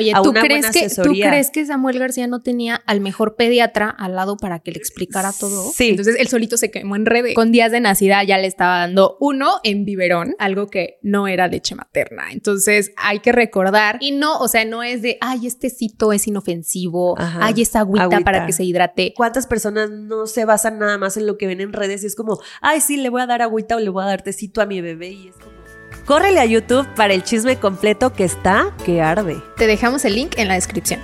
Oye, a ¿tú una crees, buena que, ¿tú asesoría. crees que Samuel García no tenía al mejor pediatra al lado para que le explicara todo? Sí. Entonces él solito se quemó en redes. Con días de nacida ya le estaba dando uno en biberón, algo que no era leche materna. Entonces hay que recordar. Y no, o sea, no es de, ay, este cito es inofensivo, Ajá. ay, esta agüita, Agüita. para que se hidrate. ¿Cuántas personas no se basan nada más en lo que ven en redes y es como, ay, sí, le voy a dar agüita o le voy a dar tecito a mi bebé y es como... Córrele a YouTube para el chisme completo que está que arde. Te dejamos el link en la descripción.